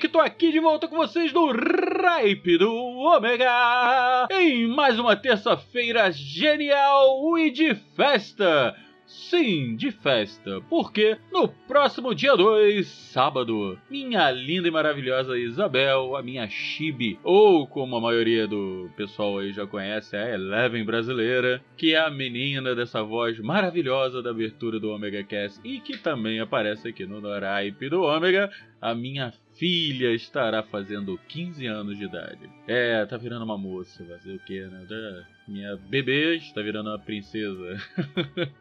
Maverick, tô aqui de volta com vocês no Ripe do Ômega! Em mais uma terça-feira genial e de festa! Sim, de festa, porque no próximo dia 2, sábado, minha linda e maravilhosa Isabel, a minha Chibi, ou como a maioria do pessoal aí já conhece, a Eleven brasileira, que é a menina dessa voz maravilhosa da abertura do Omega Cast e que também aparece aqui no Noraipe do Ômega, a minha filha estará fazendo 15 anos de idade. É, tá virando uma moça, fazer o quê, né? Da- Minha bebê está virando uma princesa.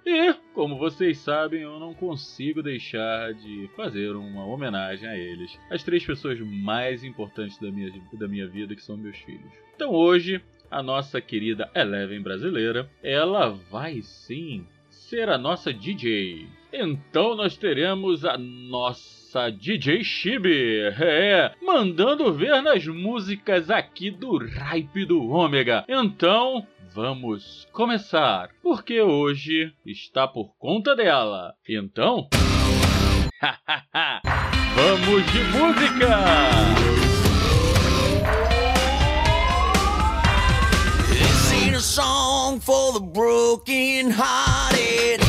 e, como vocês sabem, eu não consigo deixar de fazer uma homenagem a eles. As três pessoas mais importantes da minha, da minha vida, que são meus filhos. Então hoje, a nossa querida Eleven brasileira, ela vai sim ser a nossa DJ. Então nós teremos a nossa DJ Chibi, é, mandando ver nas músicas aqui do Ripe do Ômega. Então, vamos começar, porque hoje está por conta dela. Então, vamos de música! Song for the broken hearted.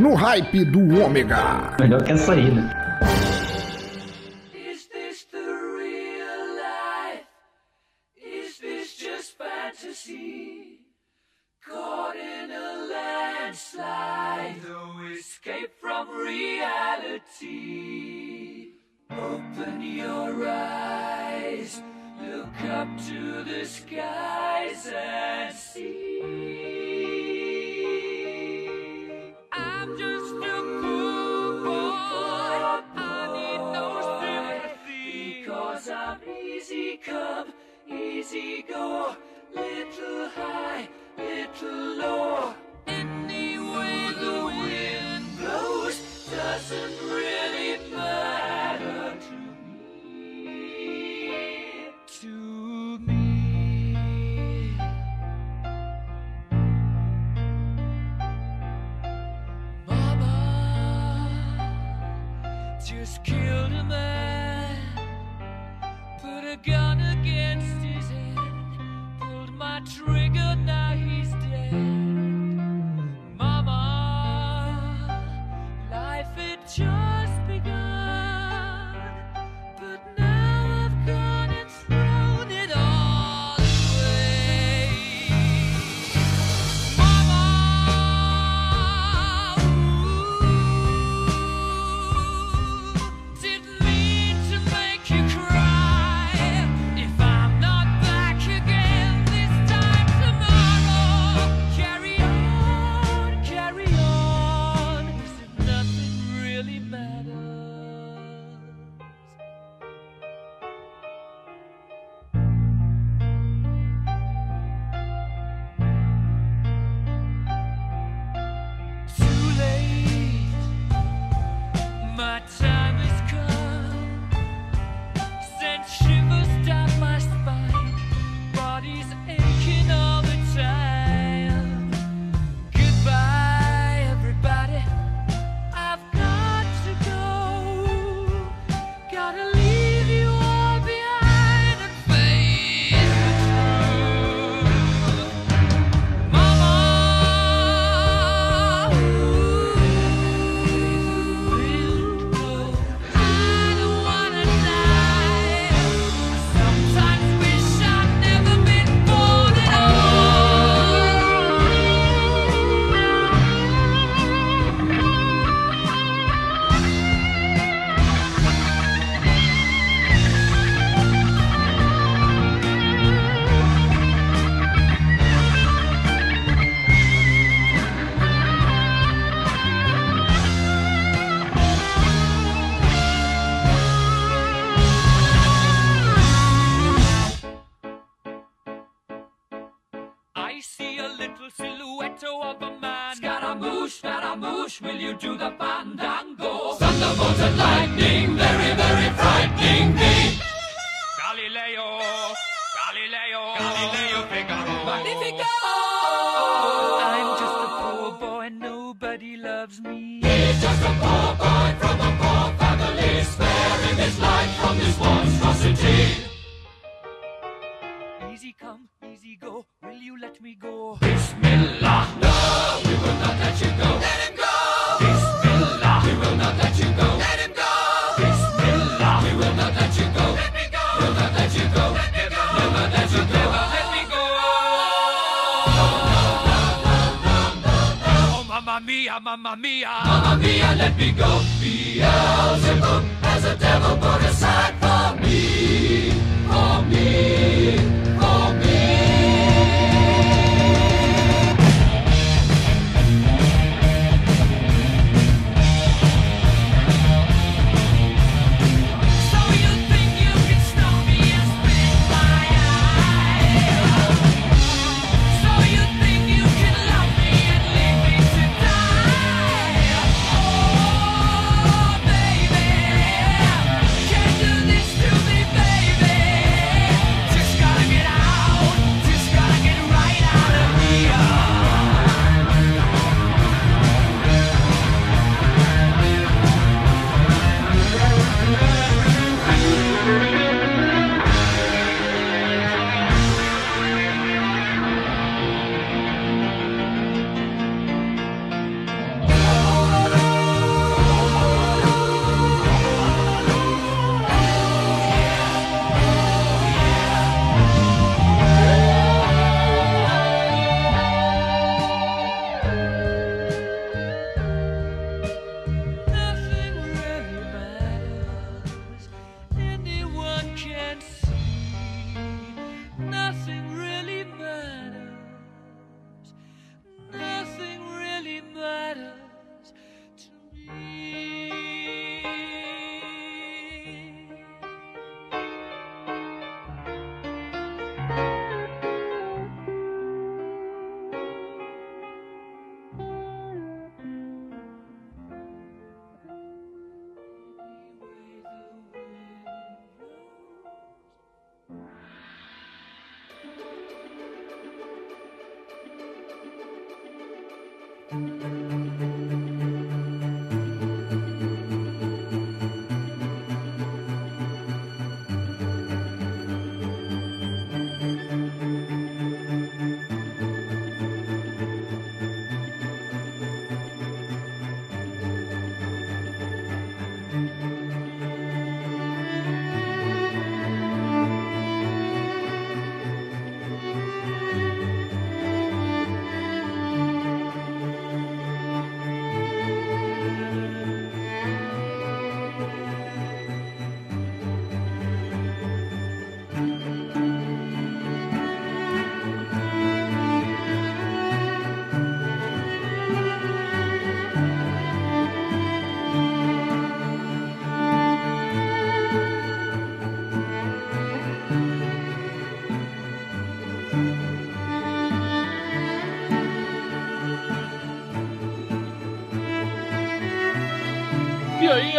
No hype do ômega. Melhor que essa aí, né? Be Goofy, Beelzebub has a devil.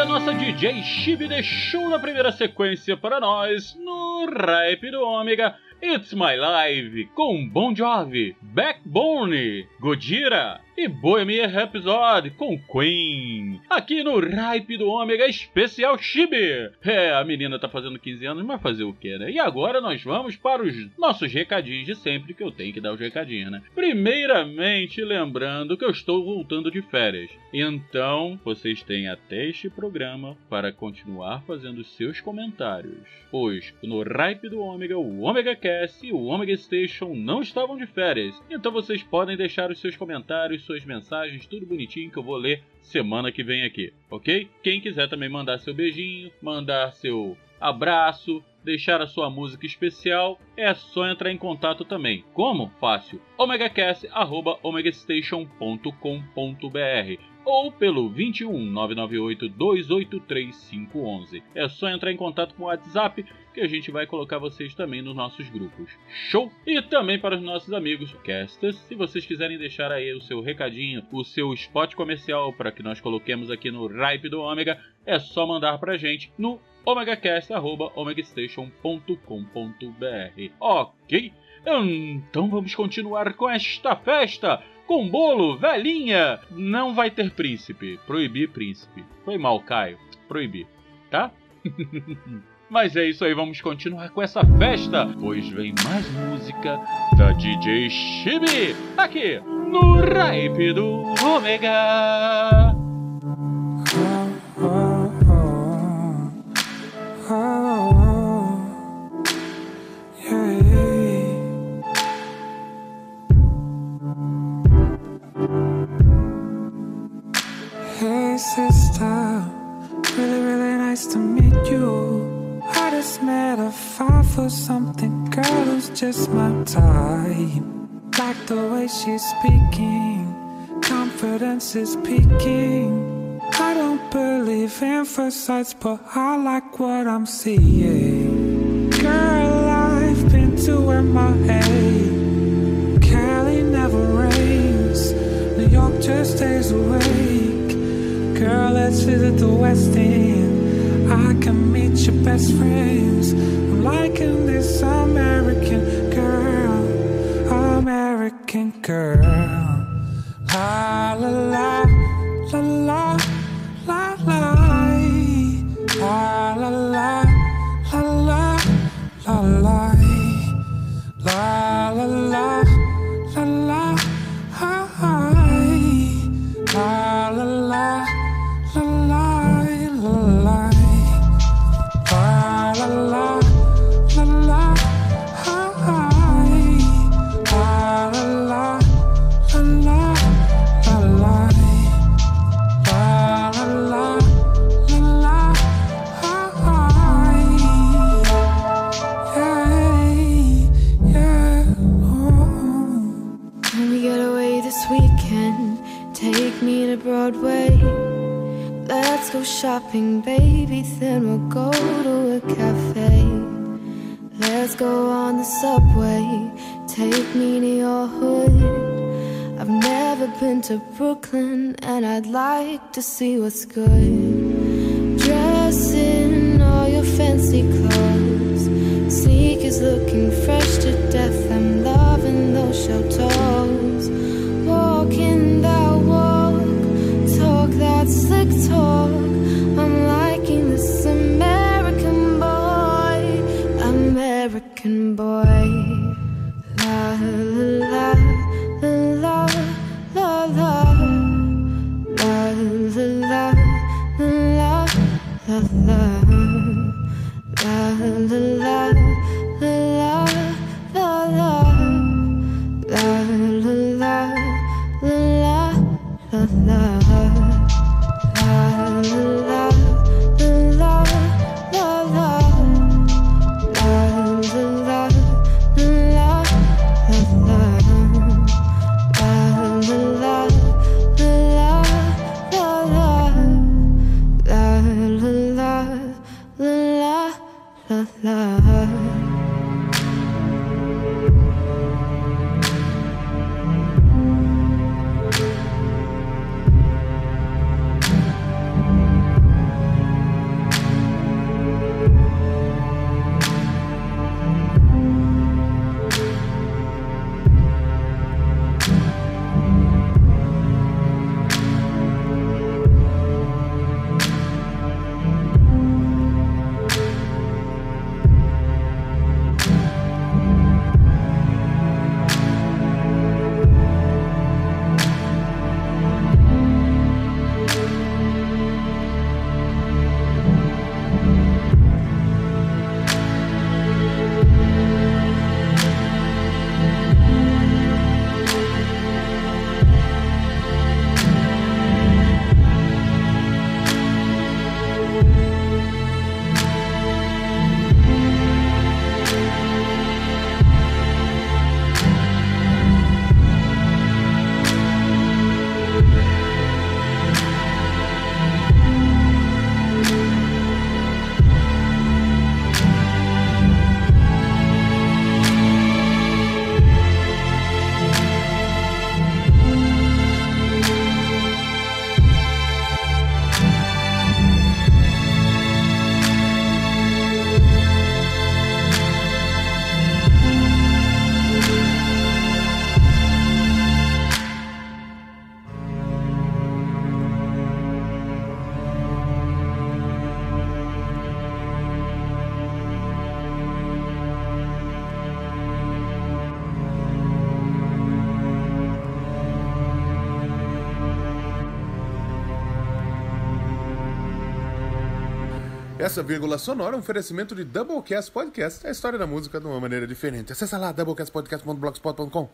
a nossa DJ Chibi deixou na primeira sequência para nós, no rap do Ômega, It's My Life, com Bon Jovi, Backbone, Gojira e Bohemian Rhapsody com Queen. Aqui no Ripe do Ômega Especial Chibi. É, a menina tá fazendo 15 anos, mas fazer o que, né? E agora nós vamos para os nossos recadinhos de sempre, que eu tenho que dar os recadinhos, né? Primeiramente, lembrando que eu estou voltando de férias. Então, vocês têm até este programa para continuar fazendo seus comentários. Pois no Ripe do Ômega, o Ômega Cast e o Ômega Station não estavam de férias. Então vocês podem deixar os seus comentários, suas mensagens, tudo bonitinho que eu vou ler semana que vem aqui, ok? Quem quiser também mandar seu beijinho, mandar seu abraço, deixar a sua música especial, é só entrar em contato também. Como? Fácil. omegacast@omegastation.com.br ou pelo 21 998 283 511. É só entrar em contato com o WhatsApp que a gente vai colocar vocês também nos nossos grupos. Show? E também para os nossos amigos casters, se vocês quiserem deixar aí o seu recadinho, o seu spot comercial para que nós coloquemos aqui no Ripe do Ômega, é só mandar pra gente no omegacast.omegastation.com.br. Ok? Então vamos continuar com esta festa com bolo, velhinha. Não vai ter príncipe. Proibir príncipe. Foi mal, Caio. Proibir, tá? Mas é isso aí, vamos continuar com essa festa, pois vem mais música da DJ Chibi aqui no Ripe do Ômega. For something girl who's just my type. Like the way she's speaking, confidence is peaking. I don't believe in sights, but I like what I'm seeing. Girl, I've been to MIA. Cali never rains. New York just stays awake. Girl, let's visit the West End. I can meet your best friends. I'm liking this American girl, American girl. La la la la la shopping, baby. Then we'll go to a cafe. Let's go on the subway. Take me to your hood. I've never been to Brooklyn, and I'd like to see what's good. Dress in all your fancy clothes. Sneakers looking fresh to death. I'm loving those show toes. Walking that walk, talk that slick talk. Essa vírgula sonora é um oferecimento de Doublecast Podcast, a história da música de uma maneira diferente. Acesse lá doublecastpodcast.blogspot.com.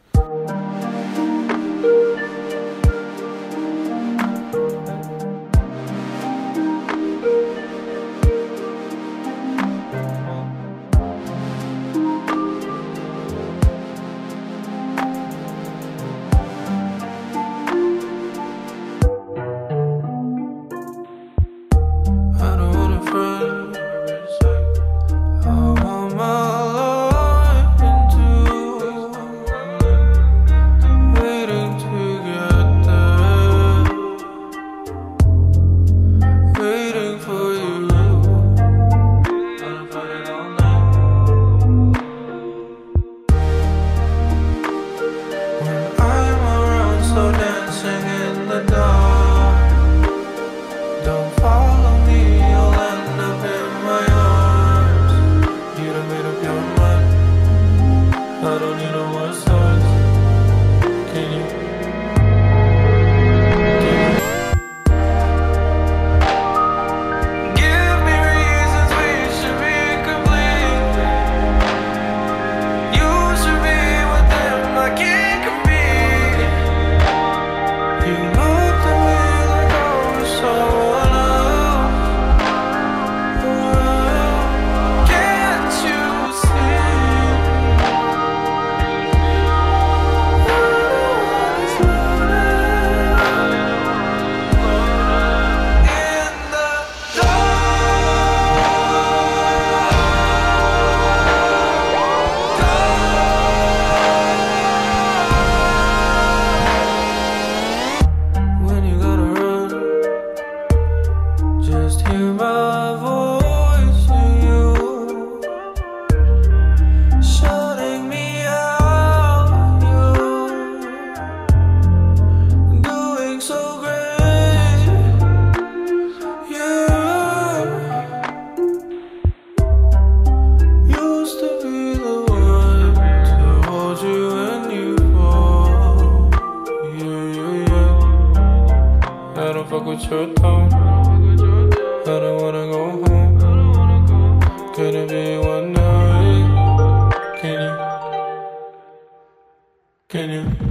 be one night? Can you? Can you?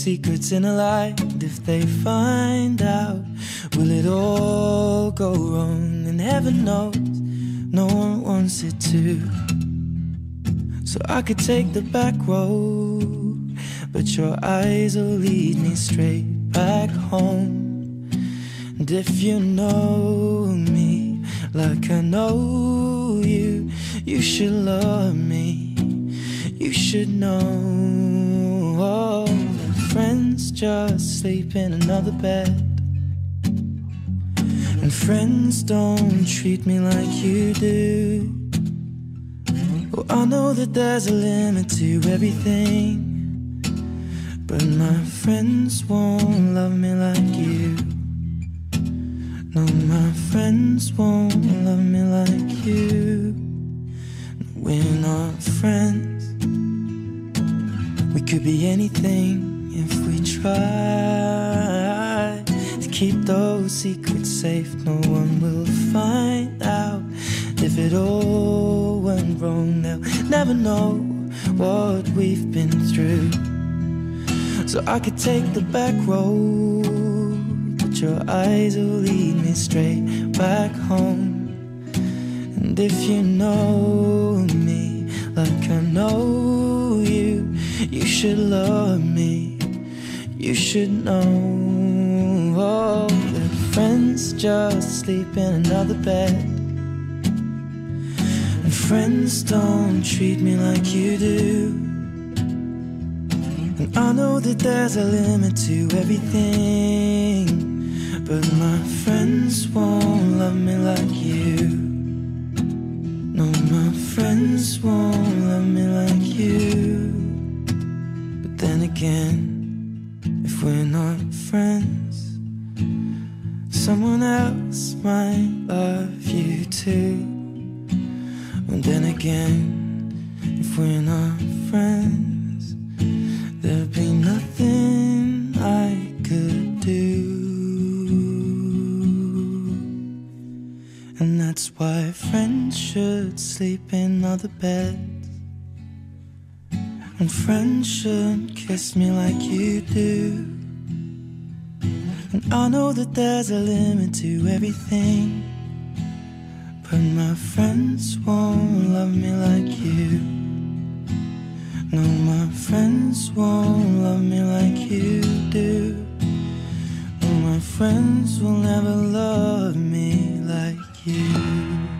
Secrets in a light. If they find out, will it all go wrong? And heaven knows, no one wants it to. So I could take the back road, but your eyes will lead me straight back home. And if you know me like I know you, you should love me. You should know just sleep in another bed. And friends don't treat me like you do. Oh, I know that there's a limit to everything. But my friends won't love me like you. No, my friends won't love me like you. We're not friends. We could be anything try to keep those secrets safe. No one will find out if it all went wrong. They'll never know what we've been through. so I could take the back road. But your eyes will lead me straight back home. And if you know me like I know you, you should love me. You should know oh, that friends just sleep in another bed. And friends don't treat me like you do. And I know that there's a limit to everything. But my friends won't love me like you. No, my friends won't love me like you. But then again, if we're not friends, someone else might love you too. And then again, if we're not friends, there'd be nothing I could do. And that's why friends should sleep in other beds. And friends shouldn't kiss me like you do. And I know that there's a limit to everything. But my friends won't love me like you. No, my friends won't love me like you do. No, my friends will never love me like you.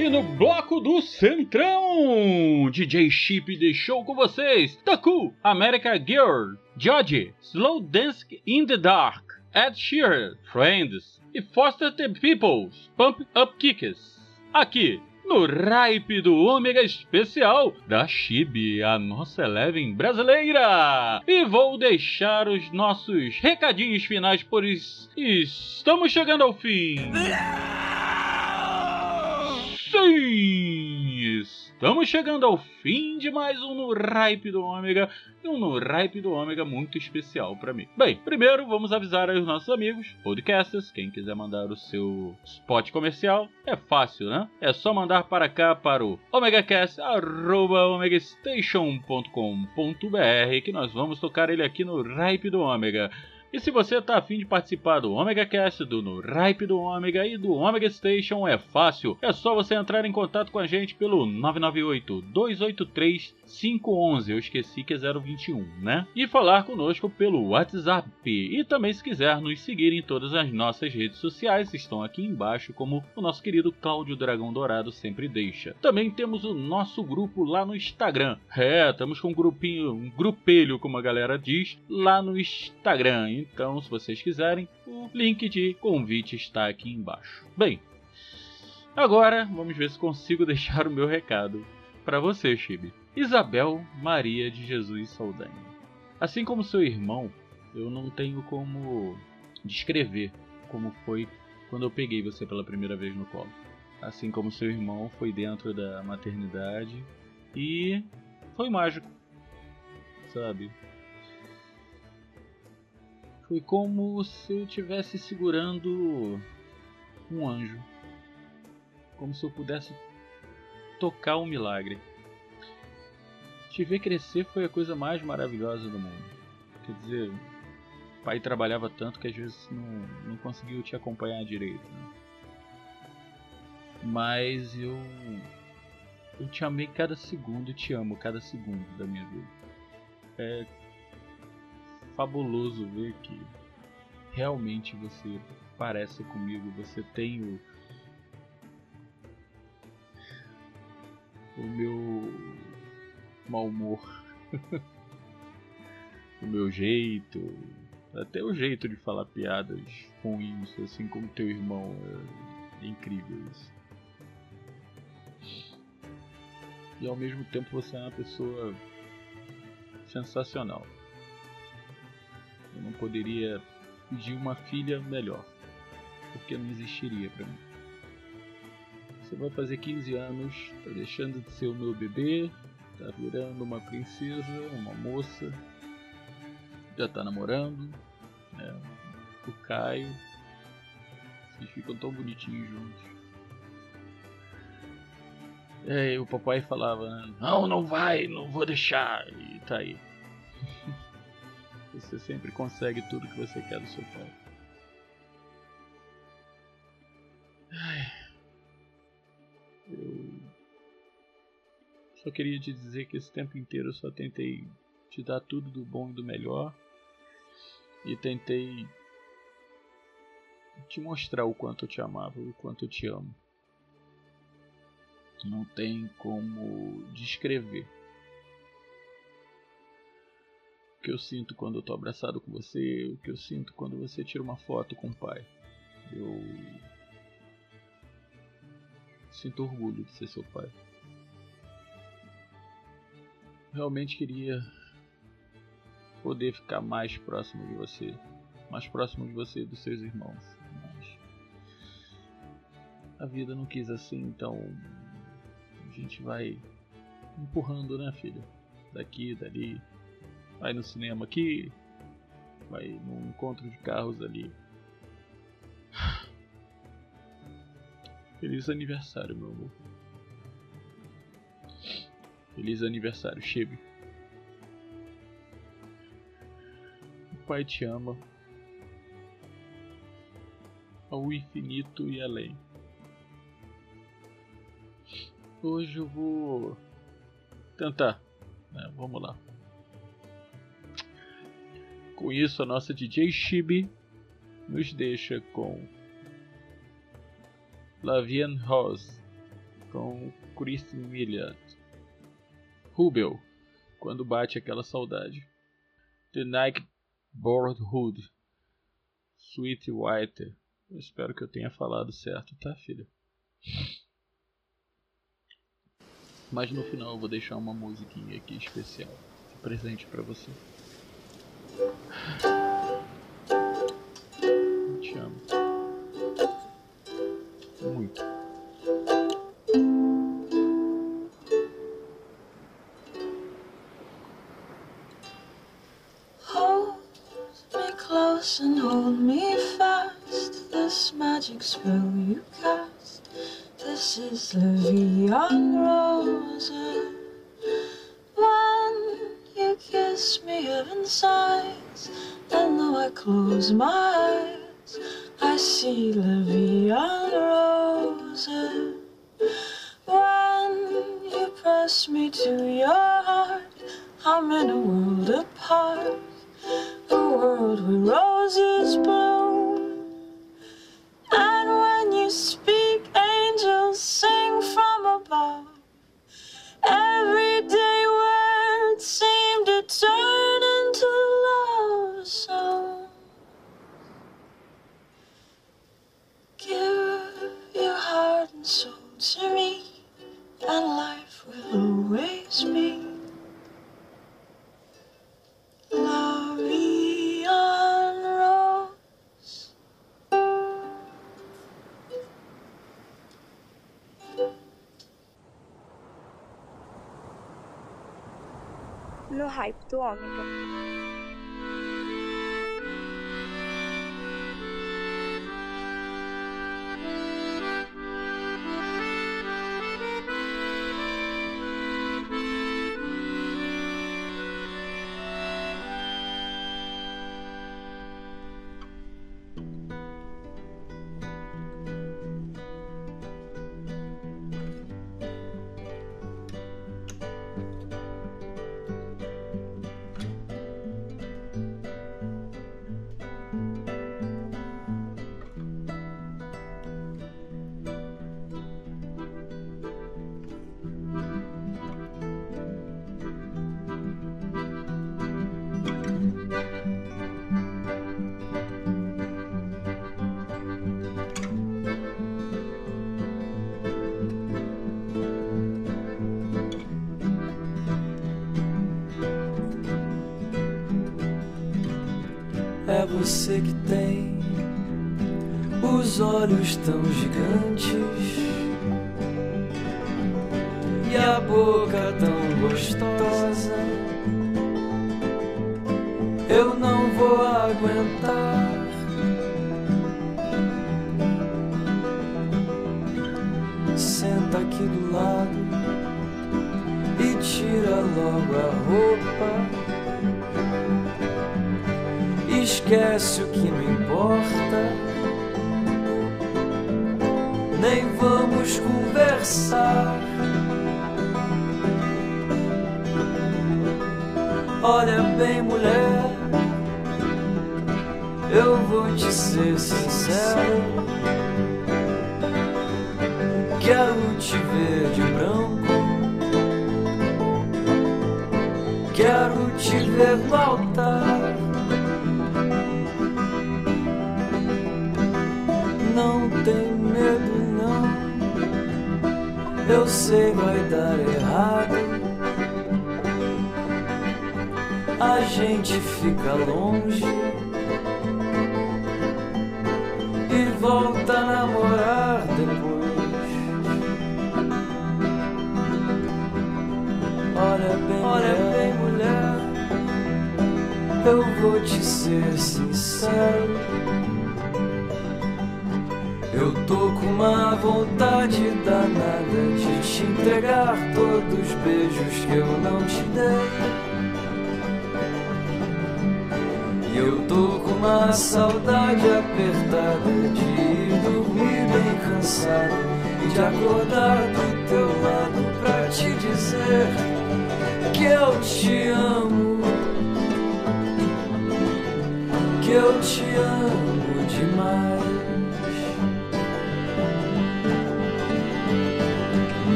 Aí no bloco do Centrão, DJ Chip deixou com vocês Taku, America Girl, George, Slow Dance in the Dark, Ed Sheeran, Friends e Foster the Peoples, Pump Up Kicks. Aqui no Ripe do Ômega Especial da Chibi, a nossa Eleven brasileira. E vou deixar os nossos recadinhos finais, pois estamos chegando ao fim. Sim! Estamos chegando ao fim de mais um no Ripe do Ômega e um no Ripe do Ômega muito especial para mim. Bem, primeiro vamos avisar aí os nossos amigos, podcasters, quem quiser mandar o seu spot comercial, é fácil, né? É só mandar para cá para o omegastation.com.br que nós vamos tocar ele aqui no Ripe do Ômega. E se você está afim de participar do Omega Cast, do No Ripe do Omega e do Omega Station, é fácil. É só você entrar em contato com a gente pelo 998-283-511. Eu esqueci que é 021, né? E falar conosco pelo WhatsApp. E também, se quiser nos seguir em todas as nossas redes sociais, estão aqui embaixo, como o nosso querido Cláudio Dragão Dourado sempre deixa. Também temos o nosso grupo lá no Instagram. É, estamos com um grupinho, um grupelho, como a galera diz, lá no Instagram. Então, se vocês quiserem, o link de convite está aqui embaixo. Bem, agora vamos ver se consigo deixar o meu recado para você, Chibi. Isabel Maria de Jesus Saldanha. Assim como seu irmão, eu não tenho como descrever como foi quando eu peguei você pela primeira vez no colo. Assim como seu irmão foi dentro da maternidade e foi mágico, sabe? Foi como se eu estivesse segurando um anjo. Como se eu pudesse tocar um milagre. Te ver crescer foi a coisa mais maravilhosa do mundo. Quer dizer, o pai trabalhava tanto que às vezes não, não conseguiu te acompanhar direito. né? Mas eu. Eu te amei cada segundo e te amo cada segundo da minha vida. É fabuloso ver que realmente você parece comigo, você tem o, o meu mau humor, o meu jeito, até o jeito de falar piadas ruins, assim como teu irmão, é, incrível isso. E ao mesmo tempo você é uma pessoa sensacional. Eu não poderia pedir uma filha melhor, porque não existiria pra mim. Você vai fazer 15 anos, tá deixando de ser o meu bebê, tá virando uma princesa, uma moça, já tá namorando, né? O Caio. Vocês ficam tão bonitinhos juntos. É, e o papai falava, né? Não, não vai, não vou deixar. E tá aí. Você sempre consegue tudo que você quer do seu pai. Ai. Eu só queria te dizer que esse tempo inteiro eu só tentei te dar tudo do bom e do melhor. E tentei te mostrar o quanto eu te amava, o quanto eu te amo. Não tem como descrever o que eu sinto quando eu tô abraçado com você, o que eu sinto quando você tira uma foto com o pai. Eu sinto orgulho de ser seu pai. Realmente queria poder ficar mais próximo de você, mais próximo de você e dos seus irmãos. Mas a vida não quis assim, então a gente vai empurrando, né, filha? Daqui, dali, vai no cinema aqui, vai no encontro de carros ali. Feliz aniversário, meu amor. Feliz aniversário, Chibi. O pai te ama. Ao infinito e além. Hoje eu vou tentar. né, vamos lá. Com isso, a nossa DJ Chibi nos deixa com Lavian Rose com Kristen Milliard. Rubel, quando bate aquela saudade. The Night Boardhood. Sweet White. Eu espero que eu tenha falado certo, tá, filha? Mas no final eu vou deixar uma musiquinha aqui especial. Presente pra você. And hold me fast. This magic spell you cast. This is La Vie close my eyes, I see La Vie en Rose. When you press me to your heart, I'm in a world apart. A world where roses bloom. And when you speak, angels sing from above. No hype do ômega. Você que tem os olhos tão gigantes e a boca tão gostosa. Eu não vou aguentar. Senta aqui do lado e tira logo a roupa. Esquece o que não importa. Nem vamos conversar. Olha bem, mulher, eu vou te ser sincero. Quero te ver de branco. Quero te ver no altar. Eu sei vai dar errado. A gente fica longe e volta a namorar depois. Olha bem, olha bem, mulher. Eu vou te ser sincero. Tô com uma vontade danada de te entregar todos os beijos que eu não te dei. E eu tô com uma saudade apertada de ir dormir bem cansado e de acordar do teu lado pra te dizer que eu te amo, que eu te amo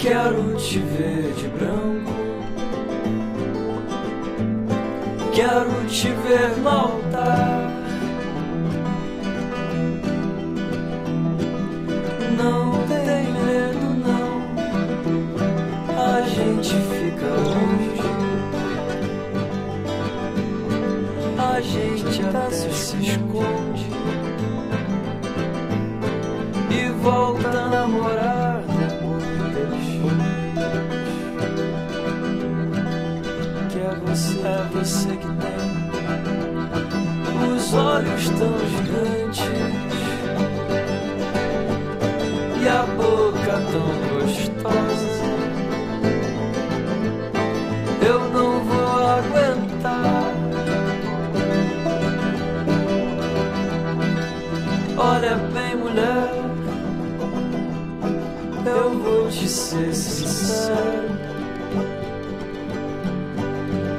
Quero te ver de branco. Quero te ver no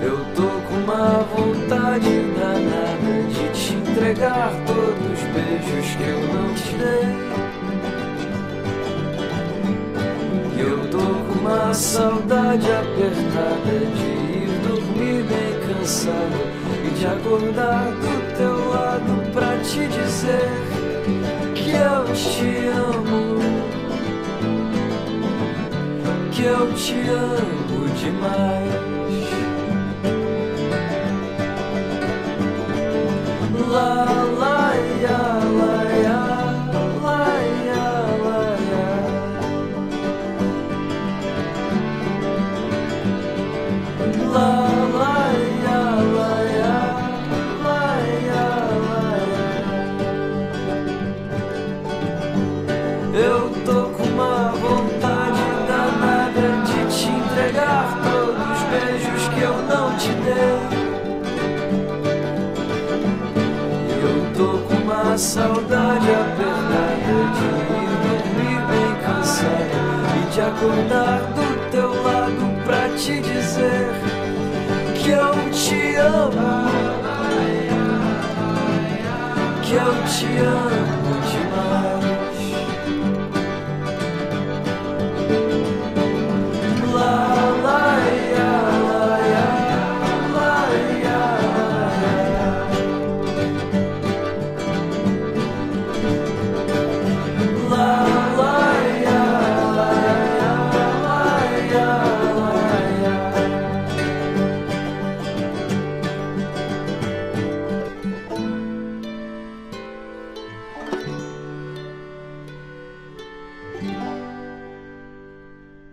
Eu tô com uma vontade danada de te entregar todos os beijos que eu não te dei. Eu tô com uma saudade apertada de ir dormir bem cansado e de acordar do teu lado pra te dizer que eu te amo, que eu te amo demais. La acordar do teu lado pra te dizer que eu te amo, que eu te amo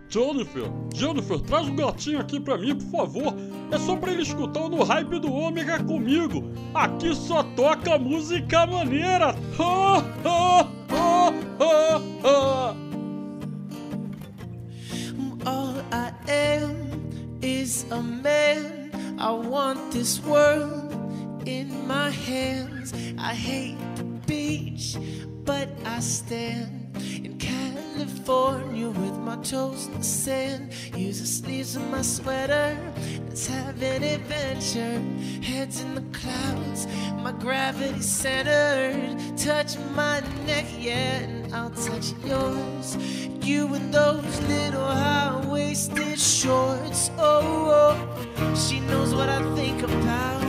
Jennifer, Jennifer, traz o gatinho aqui pra mim, por favor. É só pra ele escutar o no hype do Ômega comigo. Aqui só toca música maneira. All I am is a man. I want this world in my hands. I hate the beach, but I stand California with my toes in the sand. Use the sleeves of my sweater. Let's have an adventure. Heads in the clouds, my gravity centered. Touch my neck, yeah, and I'll touch yours. You in those little high waisted shorts. Oh, oh, she knows what I think about.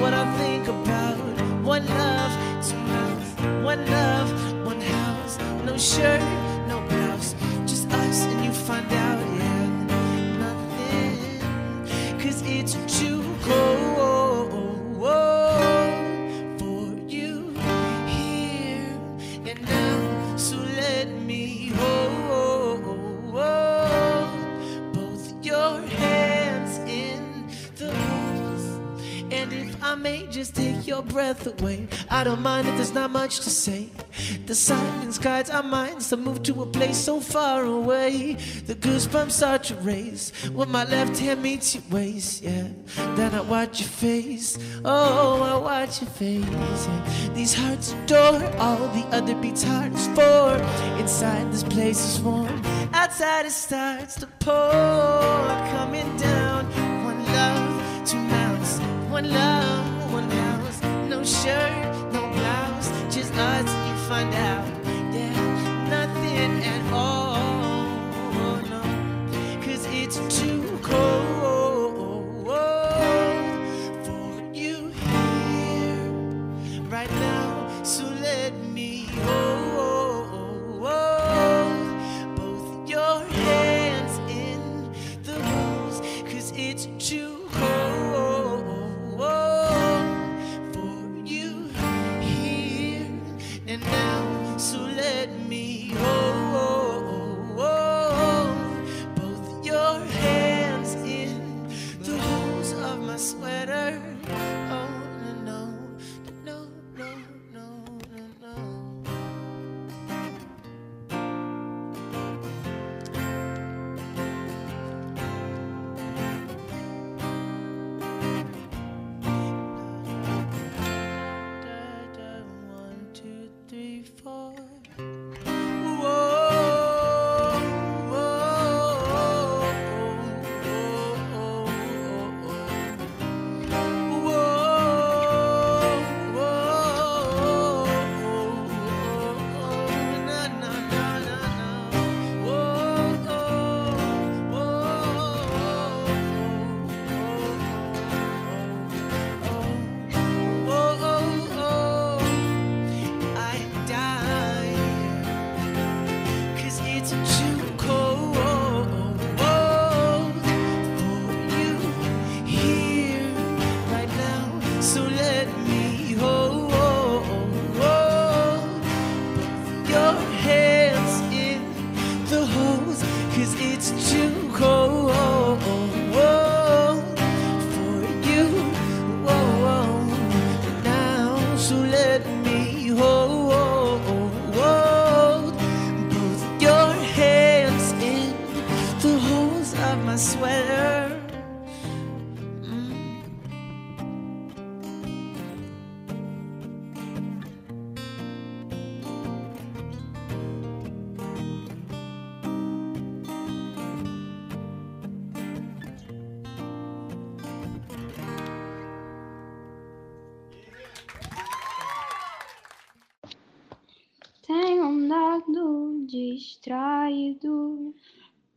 What I think about. One love, two mouths. One love, one house. No shirt, us and you find out, yeah. Nothing. Cause it's too cold may just take your breath away, I don't mind if there's not much to say. The silence guides our minds to move to a place so far away. The goosebumps start to raise when my left hand meets your waist. Yeah, then I watch your face. Oh, I watch your face. Yeah. These hearts adore all the other beats heart is for. Inside this place is warm. Outside it starts to pour. Coming down. One love, one house. No shirt, no blouse. Just us you find out. Yeah, nothing at all.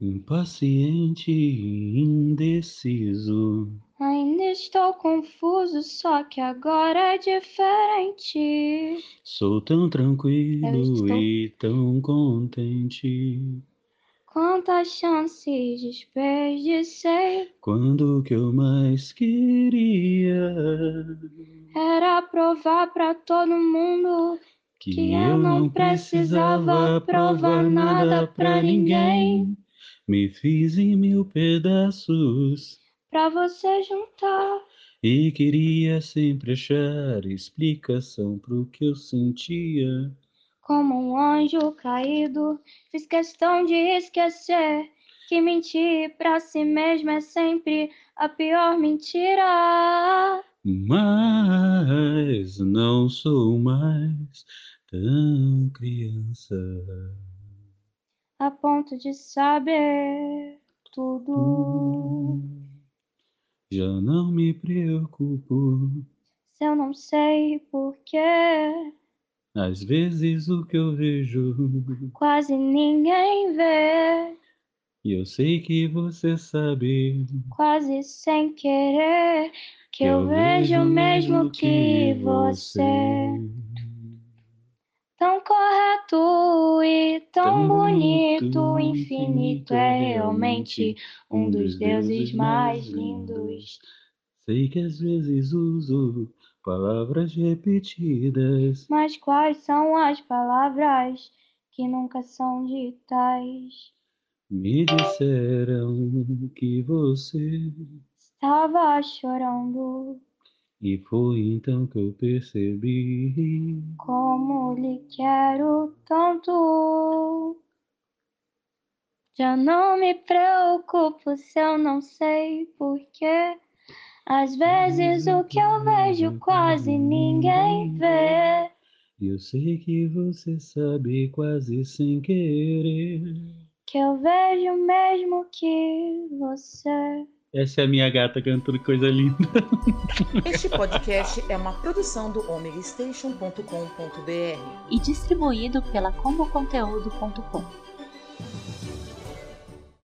Impaciente e indeciso. ainda estou confuso, só que agora é diferente. Sou tão tranquilo estou- e tão contente. Quantas chances desperdicei, Quando o que eu mais queria era provar pra todo mundo que, que eu não precisava provar nada pra ninguém. Me fiz em mil pedaços pra você juntar. e queria sempre achar explicação pro que eu sentia. Como um anjo caído, fiz questão de esquecer que mentir pra si mesmo é sempre a pior mentira. Mas não sou mais tão criança. A ponto de saber tudo. Já não me preocupo. Se eu não sei porquê, Às vezes o que eu vejo, quase ninguém vê, e eu sei que você sabe. quase sem querer, que eu vejo o mesmo que você. Tão correto e tão bonito, infinito é realmente um dos deuses mais lindos. Sei que às vezes uso palavras repetidas. Mas quais são as palavras que nunca são ditas? Me disseram que você. Estava chorando, E foi então que eu percebi. como lhe quero tanto. Já não me preocupo se eu não sei porquê. Às vezes o que eu vejo quase ninguém vê. Eu sei que você sabe quase sem querer. Que eu vejo mesmo que você. Essa é a minha gata cantando coisa linda. Este podcast é uma produção do omegastation.com.br e distribuído pela comboconteúdo.com.